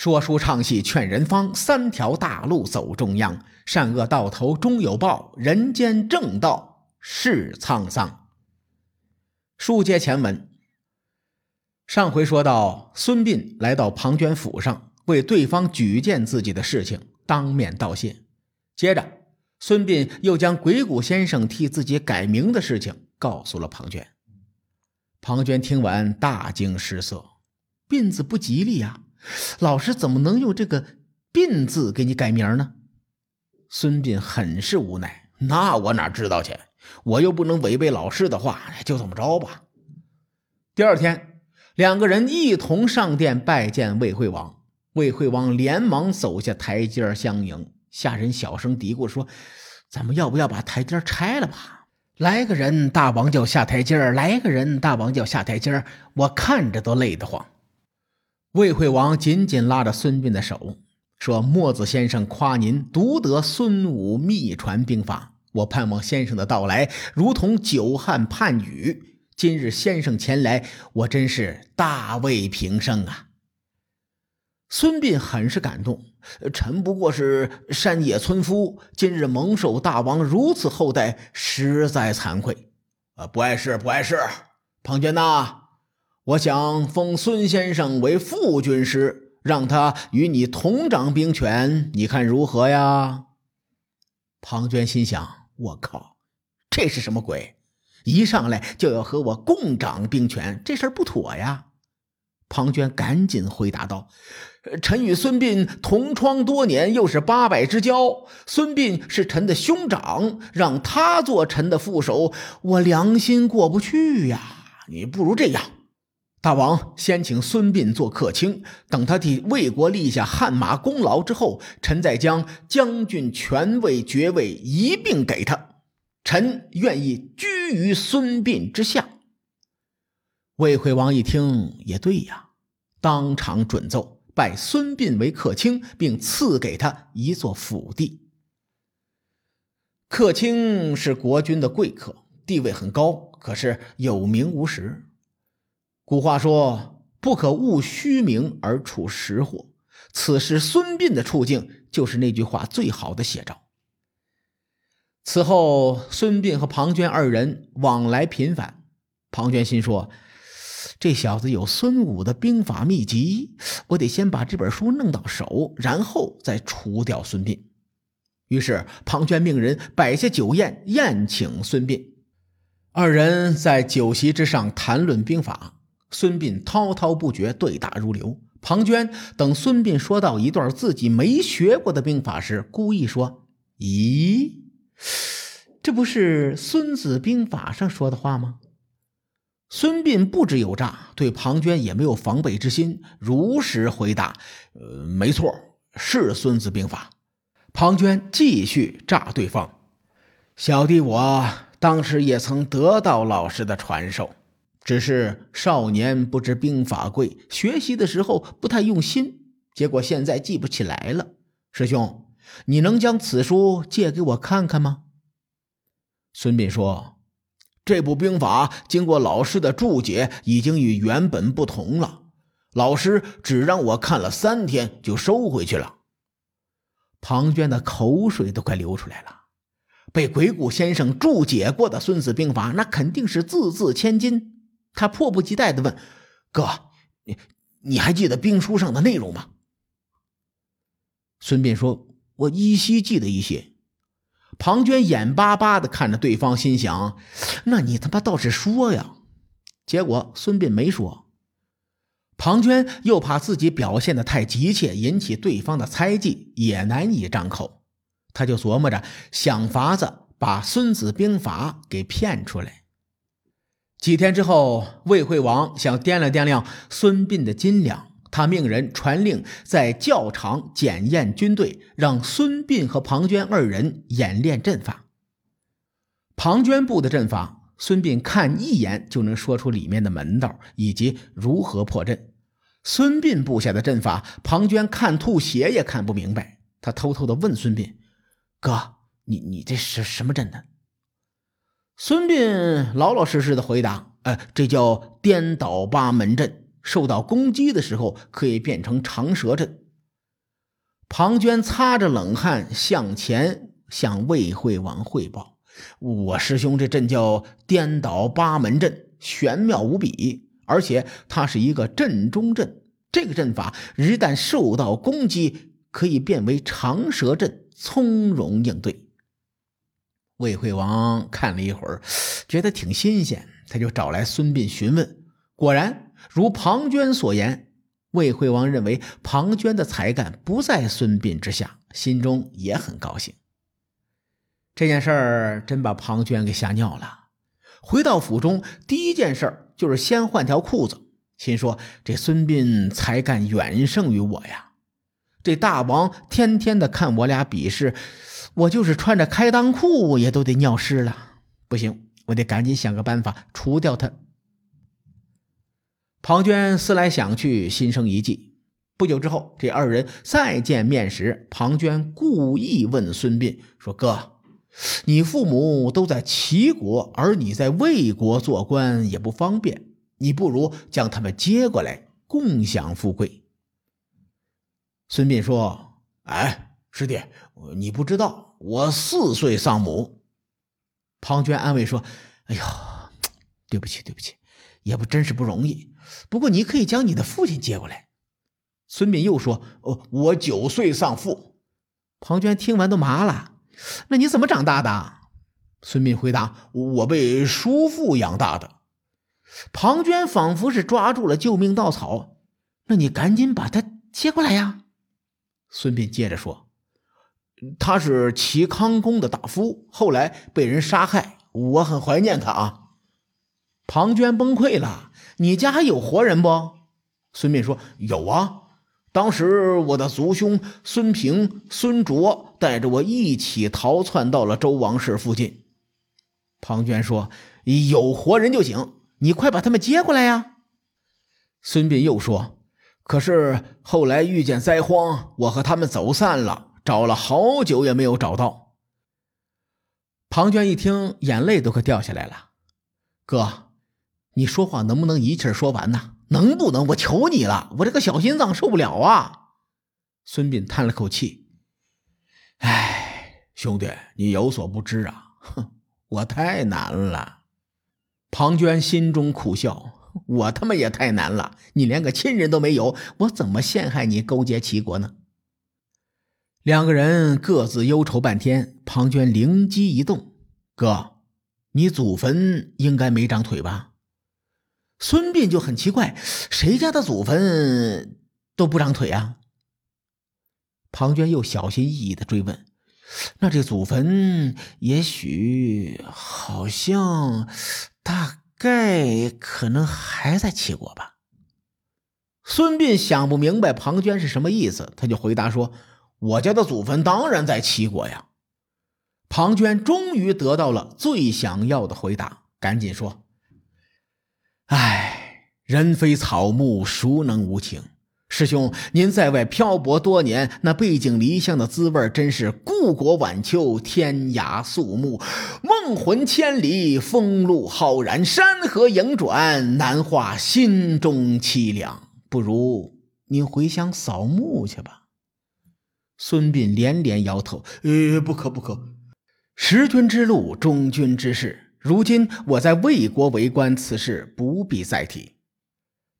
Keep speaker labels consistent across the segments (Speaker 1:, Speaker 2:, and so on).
Speaker 1: 说书唱戏劝人方，三条大路走中央。善恶到头终有报，人间正道是沧桑。书接前文，上回说到，孙膑来到庞涓府上，为对方举荐自己的事情当面道谢。接着，孙膑又将鬼谷先生替自己改名的事情告诉了庞涓。庞涓听完大惊失色，膑字不吉利呀。老师怎么能用这个“病”字给你改名呢？孙膑很是无奈。那我哪知道去？我又不能违背老师的话，就这么着吧。第二天，两个人一同上殿拜见魏惠王。魏惠王连忙走下台阶相迎。下人小声嘀咕说：“咱们要不要把台阶拆了吧？来个人，大王就下台阶来个人，大王就下台阶我看着都累得慌。”魏惠王紧紧拉着孙膑的手，说：“墨子先生夸您独得孙武秘传兵法，我盼望先生的到来如同久旱盼雨。今日先生前来，我真是大慰平生啊！”孙膑很是感动，臣不过是山野村夫，今日蒙受大王如此厚待，实在惭愧。啊，不碍事，不碍事，庞涓呐。我想封孙先生为副军师，让他与你同掌兵权，你看如何呀？庞涓心想：我靠，这是什么鬼？一上来就要和我共掌兵权，这事儿不妥呀！庞涓赶紧回答道：“臣与孙膑同窗多年，又是八百之交。孙膑是臣的兄长，让他做臣的副手，我良心过不去呀！你不如这样。”大王先请孙膑做客卿，等他替魏国立下汗马功劳之后，臣再将将军权位、爵位一并给他。臣愿意居于孙膑之下。魏惠王一听，也对呀，当场准奏，拜孙膑为客卿，并赐给他一座府邸。客卿是国君的贵客，地位很高，可是有名无实。古话说：“不可误虚名而处实货。”此时孙膑的处境就是那句话最好的写照。此后，孙膑和庞涓二人往来频繁。庞涓心说：“这小子有孙武的兵法秘籍，我得先把这本书弄到手，然后再除掉孙膑。”于是，庞涓命人摆下酒宴，宴请孙膑。二人在酒席之上谈论兵法。孙膑滔滔不绝，对答如流。庞涓等孙膑说到一段自己没学过的兵法时，故意说：“咦，这不是《孙子兵法》上说的话吗？”孙膑不知有诈，对庞涓也没有防备之心，如实回答：“呃，没错，是《孙子兵法》。”庞涓继续诈对方：“小弟我当时也曾得到老师的传授。”只是少年不知兵法贵，学习的时候不太用心，结果现在记不起来了。师兄，你能将此书借给我看看吗？孙膑说：“这部兵法经过老师的注解，已经与原本不同了。老师只让我看了三天，就收回去了。”庞涓的口水都快流出来了。被鬼谷先生注解过的《孙子兵法》，那肯定是字字千金。他迫不及待的问：“哥，你你还记得兵书上的内容吗？”孙膑说：“我依稀记得一些。”庞涓眼巴巴的看着对方，心想：“那你他妈倒是说呀！”结果孙膑没说。庞涓又怕自己表现的太急切，引起对方的猜忌，也难以张口。他就琢磨着想法子把《孙子兵法》给骗出来。几天之后，魏惠王想掂量掂量孙膑的斤两，他命人传令在教场检验军队，让孙膑和庞涓二人演练阵法。庞涓布的阵法，孙膑看一眼就能说出里面的门道以及如何破阵；孙膑布下的阵法，庞涓看吐血也看不明白。他偷偷的问孙膑：“哥，你你这是什么阵呢？”孙膑老老实实的回答：“哎，这叫颠倒八门阵。受到攻击的时候，可以变成长蛇阵。庞涓擦着冷汗向前向魏惠王汇报：“我师兄这阵叫颠倒八门阵，玄妙无比，而且它是一个阵中阵。这个阵法一旦受到攻击，可以变为长蛇阵，从容应对。”魏惠王看了一会儿，觉得挺新鲜，他就找来孙膑询问。果然如庞涓所言。魏惠王认为庞涓的才干不在孙膑之下，心中也很高兴。这件事儿真把庞涓给吓尿了。回到府中，第一件事就是先换条裤子，心说这孙膑才干远胜于我呀。这大王天天的看我俩比试，我就是穿着开裆裤也都得尿湿了。不行，我得赶紧想个办法除掉他。庞涓思来想去，心生一计。不久之后，这二人再见面时，庞涓故意问孙膑说：“哥，你父母都在齐国，而你在魏国做官也不方便，你不如将他们接过来，共享富贵。”孙膑说：“哎，师弟，你不知道，我四岁丧母。”庞涓安慰说：“哎呦，对不起，对不起，也不真是不容易。”不过你可以将你的父亲接过来。孙膑又说：“哦，我九岁丧父。”庞涓听完都麻了。那你怎么长大的？孙膑回答：“我被叔父养大的。”庞涓仿佛是抓住了救命稻草。那你赶紧把他接过来呀！孙膑接着说：“他是齐康公的大夫，后来被人杀害，我很怀念他啊。”庞涓崩溃了：“你家还有活人不？”孙膑说：“有啊，当时我的族兄孙平、孙卓带着我一起逃窜到了周王室附近。”庞涓说：“有活人就行，你快把他们接过来呀！”孙膑又说：“可是后来遇见灾荒，我和他们走散了，找了好久也没有找到。”庞涓一听，眼泪都快掉下来了：“哥。”你说话能不能一气说完呢？能不能？我求你了，我这个小心脏受不了啊！孙膑叹了口气：“哎，兄弟，你有所不知啊，哼，我太难了。”庞涓心中苦笑：“我他妈也太难了！你连个亲人都没有，我怎么陷害你勾结齐国呢？”两个人各自忧愁半天。庞涓灵机一动：“哥，你祖坟应该没长腿吧？”孙膑就很奇怪，谁家的祖坟都不长腿啊？庞涓又小心翼翼的追问：“那这祖坟也许、好像、大概、可能还在齐国吧？”孙膑想不明白庞涓是什么意思，他就回答说：“我家的祖坟当然在齐国呀。”庞涓终于得到了最想要的回答，赶紧说。唉，人非草木，孰能无情？师兄，您在外漂泊多年，那背井离乡的滋味真是故国晚秋，天涯肃穆，梦魂千里，风露浩然，山河影转，难化心中凄凉。不如您回乡扫墓去吧。孙膑连连摇头：“呃，不可不可，识君之路，忠君之事。”如今我在魏国为官，此事不必再提。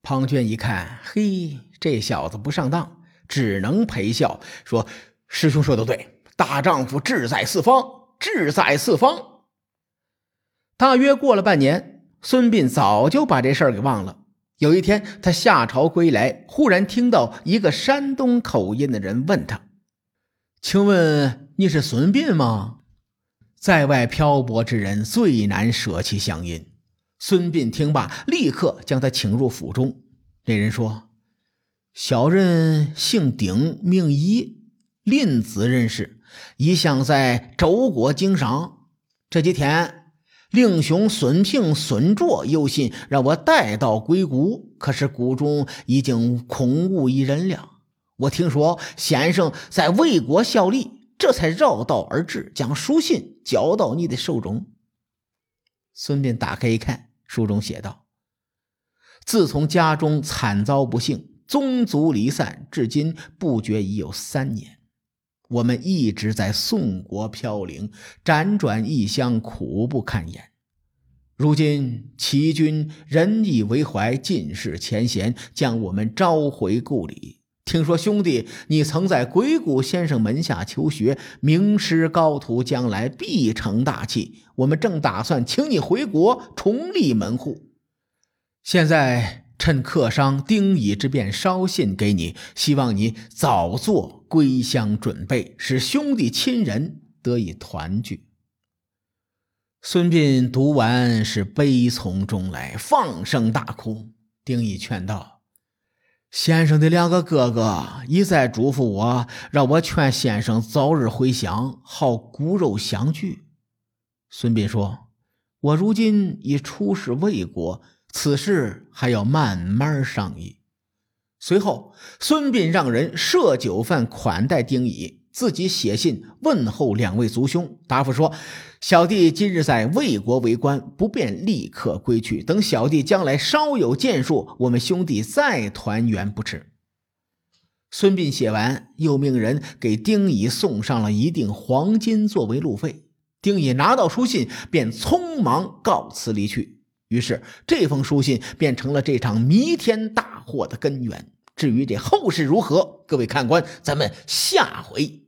Speaker 1: 庞涓一看，嘿，这小子不上当，只能陪笑说：“师兄说的对，大丈夫志在四方，志在四方。”大约过了半年，孙膑早就把这事儿给忘了。有一天，他下朝归来，忽然听到一个山东口音的人问他：“请问你是孙膑吗？”在外漂泊之人最难舍弃乡音。孙膑听罢，立刻将他请入府中。那人说：“小人姓丁，名仪，临淄人士，一向在周国经商。这几天，令兄孙平、孙卓有信让我带到鬼谷，可是谷中已经空无一人了。我听说先生在魏国效力。”这才绕道而至，将书信交到你的手中。孙膑打开一看，书中写道：“自从家中惨遭不幸，宗族离散，至今不觉已有三年。我们一直在宋国飘零，辗转异乡，苦不堪言。如今齐军仁义为怀，尽释前嫌，将我们召回故里。听说兄弟，你曾在鬼谷先生门下求学，名师高徒，将来必成大器。我们正打算请你回国，重立门户。现在趁客商丁乙之便，捎信给你，希望你早做归乡准备，使兄弟亲人得以团聚。孙膑读完是悲从中来，放声大哭。丁乙劝道。先生的两个哥哥一再嘱咐我，让我劝先生早日回乡，好骨肉相聚。孙膑说：“我如今已出使魏国，此事还要慢慢商议。”随后，孙膑让人设酒饭款待丁乙。自己写信问候两位族兄，答复说：“小弟今日在魏国为官，不便立刻归去。等小弟将来稍有建树，我们兄弟再团圆不迟。”孙膑写完，又命人给丁乙送上了一锭黄金作为路费。丁乙拿到书信，便匆忙告辞离去。于是，这封书信便成了这场弥天大祸的根源。至于这后事如何，各位看官，咱们下回。